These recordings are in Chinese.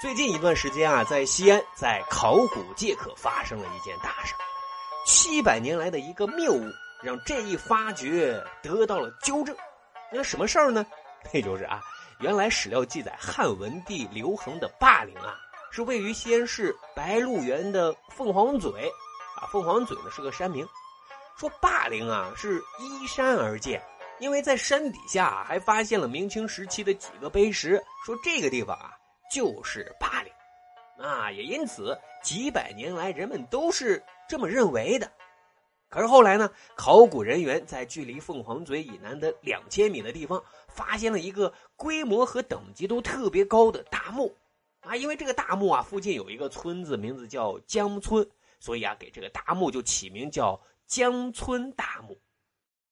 最近一段时间啊，在西安，在考古界可发生了一件大事七百年来的一个谬误，让这一发掘得到了纠正。那什么事儿呢？那就是啊，原来史料记载汉文帝刘恒的霸陵啊，是位于西安市白鹿原的凤凰嘴啊。凤凰嘴呢是个山名，说霸陵啊是依山而建，因为在山底下还发现了明清时期的几个碑石，说这个地方啊。就是霸陵，啊，也因此几百年来人们都是这么认为的。可是后来呢，考古人员在距离凤凰嘴以南的两千米的地方，发现了一个规模和等级都特别高的大墓，啊，因为这个大墓啊附近有一个村子，名字叫江村，所以啊给这个大墓就起名叫江村大墓。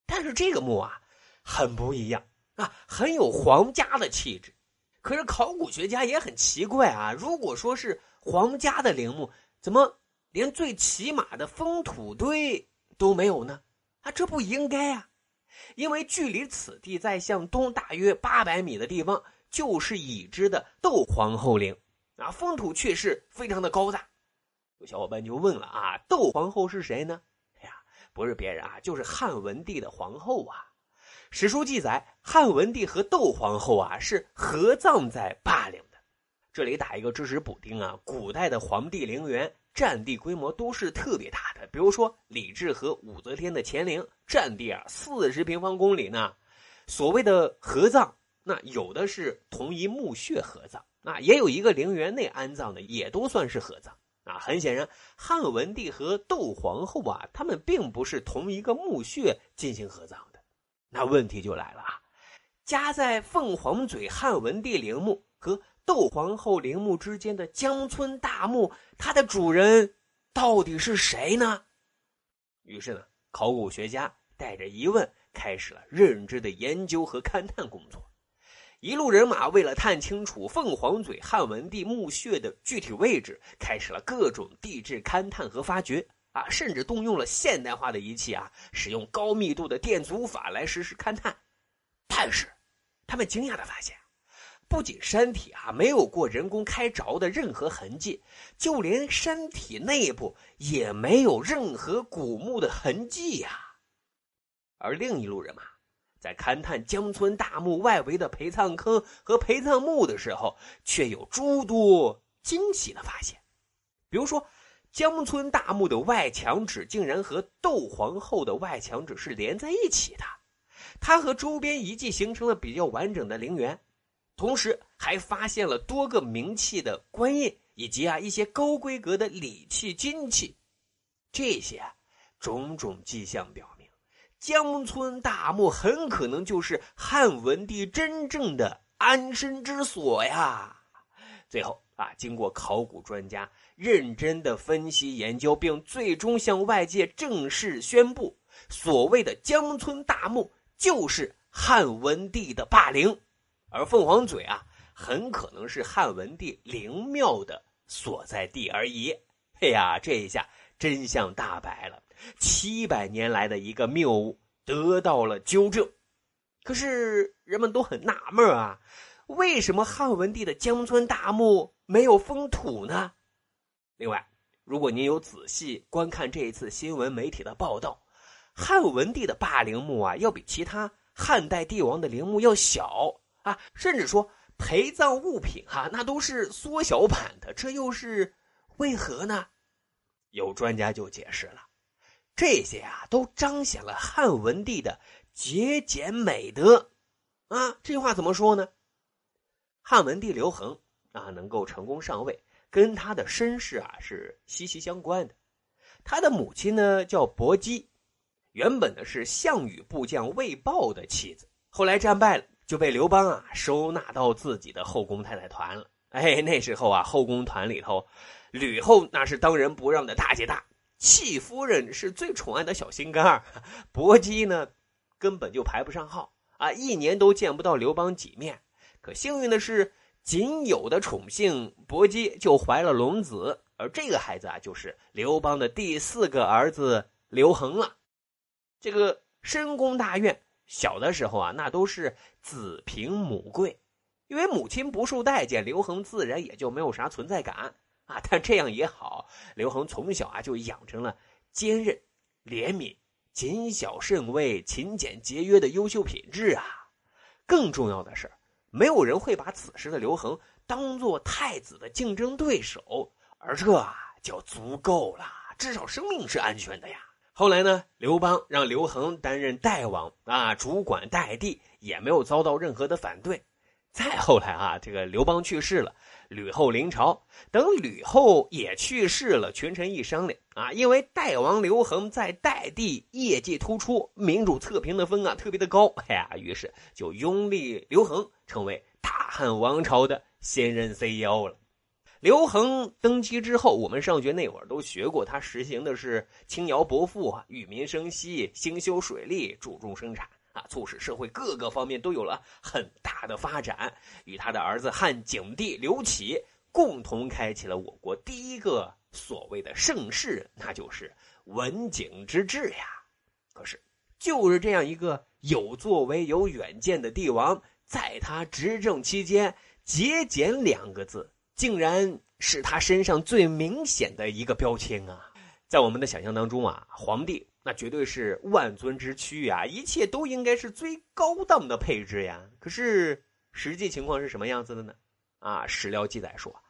但是这个墓啊很不一样啊，很有皇家的气质。可是考古学家也很奇怪啊！如果说是皇家的陵墓，怎么连最起码的封土堆都没有呢？啊，这不应该啊！因为距离此地再向东大约八百米的地方，就是已知的窦皇后陵啊，封土确实非常的高大。有小伙伴就问了啊，窦皇后是谁呢？哎呀，不是别人啊，就是汉文帝的皇后啊。史书记载，汉文帝和窦皇后啊是合葬在霸陵的。这里打一个知识补丁啊，古代的皇帝陵园占地规模都是特别大的。比如说李治和武则天的乾陵，占地啊四十平方公里呢。所谓的合葬，那有的是同一墓穴合葬，啊，也有一个陵园内安葬的，也都算是合葬。啊，很显然，汉文帝和窦皇后啊，他们并不是同一个墓穴进行合葬。那问题就来了啊！夹在凤凰嘴汉文帝陵墓和窦皇后陵墓之间的江村大墓，它的主人到底是谁呢？于是呢，考古学家带着疑问，开始了认知的研究和勘探工作。一路人马为了探清楚凤凰嘴汉文帝墓穴的具体位置，开始了各种地质勘探和发掘。啊，甚至动用了现代化的仪器啊，使用高密度的电阻法来实施勘探。但是，他们惊讶的发现，不仅山体啊没有过人工开凿的任何痕迹，就连山体内部也没有任何古墓的痕迹呀。而另一路人马在勘探江村大墓外围的陪葬坑和陪葬墓的时候，却有诸多惊喜的发现，比如说。江村大墓的外墙纸竟然和窦皇后的外墙纸是连在一起的，它和周边遗迹形成了比较完整的陵园，同时还发现了多个名器的官印，以及啊一些高规格的礼器金器，这些种种迹象表明，江村大墓很可能就是汉文帝真正的安身之所呀。最后啊，经过考古专家认真的分析研究，并最终向外界正式宣布，所谓的江村大墓就是汉文帝的霸陵，而凤凰嘴啊，很可能是汉文帝陵庙的所在地而已。哎呀，这一下真相大白了，七百年来的一个谬误得到了纠正。可是人们都很纳闷啊。为什么汉文帝的江村大墓没有封土呢？另外，如果您有仔细观看这一次新闻媒体的报道，汉文帝的霸陵墓啊，要比其他汉代帝王的陵墓要小啊，甚至说陪葬物品哈，那都是缩小版的，这又是为何呢？有专家就解释了，这些啊，都彰显了汉文帝的节俭美德啊。这句话怎么说呢？汉文帝刘恒啊，能够成功上位，跟他的身世啊是息息相关的。他的母亲呢叫薄姬，原本呢是项羽部将魏豹的妻子，后来战败了，就被刘邦啊收纳到自己的后宫太太团了。哎，那时候啊，后宫团里头，吕后那是当仁不让的大姐大，戚夫人是最宠爱的小心肝儿，薄姬呢根本就排不上号啊，一年都见不到刘邦几面。可幸运的是，仅有的宠幸薄姬就怀了龙子，而这个孩子啊，就是刘邦的第四个儿子刘恒了。这个深宫大院，小的时候啊，那都是子凭母贵，因为母亲不受待见，刘恒自然也就没有啥存在感啊。但这样也好，刘恒从小啊就养成了坚韧、怜悯、谨小慎微、勤俭节约的优秀品质啊。更重要的是，没有人会把此时的刘恒当做太子的竞争对手，而这就足够了，至少生命是安全的呀。后来呢，刘邦让刘恒担任代王啊，主管代地，也没有遭到任何的反对。再后来啊，这个刘邦去世了，吕后临朝。等吕后也去世了，群臣一商量啊，因为代王刘恒在代地业绩突出，民主测评的分啊特别的高，哎呀，于是就拥立刘恒成为大汉王朝的现任 CEO 了。刘恒登基之后，我们上学那会儿都学过，他实行的是轻徭薄赋啊，与民生息，兴修水利，注重生产。促使社会各个方面都有了很大的发展，与他的儿子汉景帝刘启共同开启了我国第一个所谓的盛世，那就是文景之治呀。可是，就是这样一个有作为、有远见的帝王，在他执政期间，“节俭”两个字竟然是他身上最明显的一个标签啊！在我们的想象当中啊，皇帝。那绝对是万尊之躯呀，一切都应该是最高档的配置呀。可是实际情况是什么样子的呢？啊，史料记载说，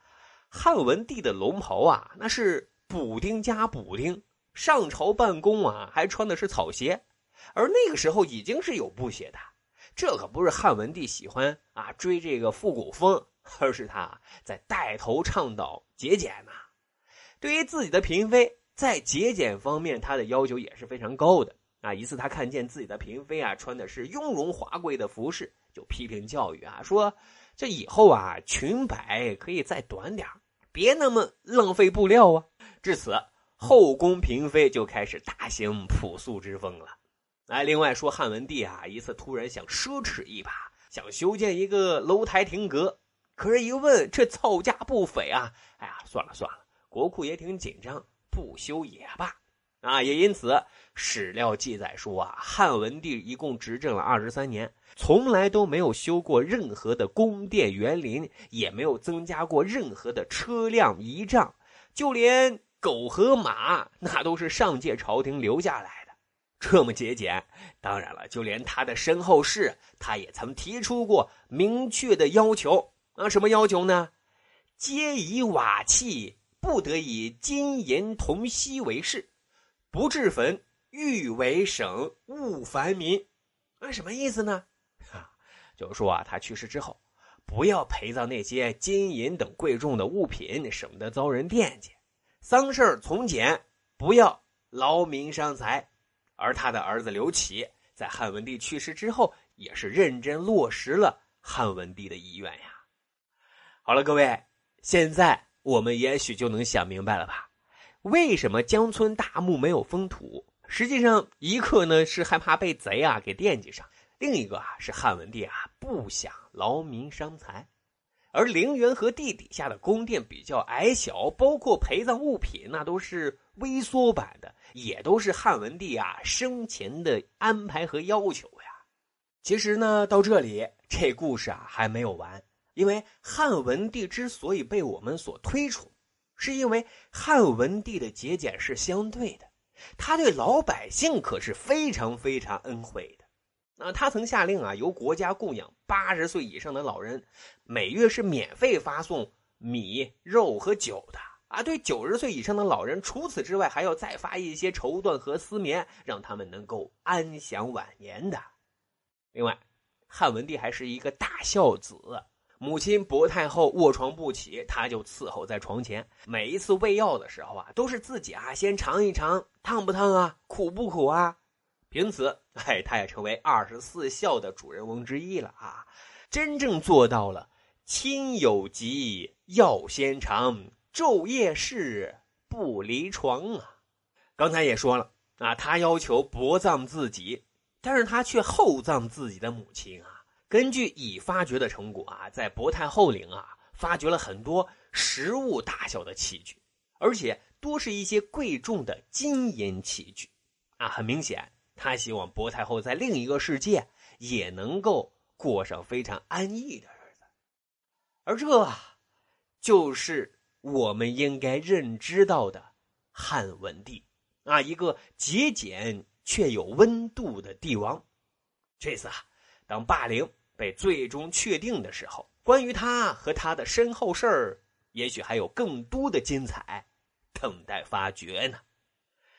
汉文帝的龙袍啊，那是补丁加补丁，上朝办公啊还穿的是草鞋，而那个时候已经是有布鞋的。这可不是汉文帝喜欢啊追这个复古风，而是他在带头倡导节俭呐。对于自己的嫔妃。在节俭方面，他的要求也是非常高的啊！一次，他看见自己的嫔妃啊穿的是雍容华贵的服饰，就批评教育啊，说这以后啊裙摆可以再短点别那么浪费布料啊！至此，后宫嫔妃就开始大行朴素之风了。哎，另外说，汉文帝啊一次突然想奢侈一把，想修建一个楼台亭阁，可是，一问这造价不菲啊！哎呀，算了算了，国库也挺紧张。不修也罢，啊，也因此史料记载说啊，汉文帝一共执政了二十三年，从来都没有修过任何的宫殿园林，也没有增加过任何的车辆仪仗，就连狗和马那都是上届朝廷留下来的，这么节俭。当然了，就连他的身后事，他也曾提出过明确的要求啊，什么要求呢？皆以瓦器。不得以金银铜锡为事，不置坟，欲为省，勿烦民。啊，什么意思呢？啊，就是说啊，他去世之后，不要陪葬那些金银等贵重的物品，省得遭人惦记。丧事从简，不要劳民伤财。而他的儿子刘启，在汉文帝去世之后，也是认真落实了汉文帝的遗愿呀。好了，各位，现在。我们也许就能想明白了吧？为什么江村大墓没有封土？实际上，一个呢是害怕被贼啊给惦记上，另一个啊是汉文帝啊不想劳民伤财。而陵园和地底下的宫殿比较矮小，包括陪葬物品那都是微缩版的，也都是汉文帝啊生前的安排和要求呀。其实呢，到这里这故事啊还没有完。因为汉文帝之所以被我们所推崇，是因为汉文帝的节俭是相对的，他对老百姓可是非常非常恩惠的。那他曾下令啊，由国家供养八十岁以上的老人，每月是免费发送米、肉和酒的啊。对九十岁以上的老人，除此之外还要再发一些绸缎和丝棉，让他们能够安享晚年的。另外，汉文帝还是一个大孝子。母亲薄太后卧床不起，他就伺候在床前。每一次喂药的时候啊，都是自己啊先尝一尝，烫不烫啊，苦不苦啊？凭此，哎，他也成为二十四孝的主人翁之一了啊！真正做到了亲有疾，药先尝，昼夜侍不离床啊！刚才也说了啊，他要求薄葬自己，但是他却厚葬自己的母亲啊！根据已发掘的成果啊，在博太后陵啊，发掘了很多实物大小的器具，而且多是一些贵重的金银器具，啊，很明显，他希望博太后在另一个世界也能够过上非常安逸的日子。而这，就是我们应该认知到的汉文帝啊，一个节俭却有温度的帝王。这次啊，当霸陵被最终确定的时候，关于他和他的身后事儿，也许还有更多的精彩等待发掘呢。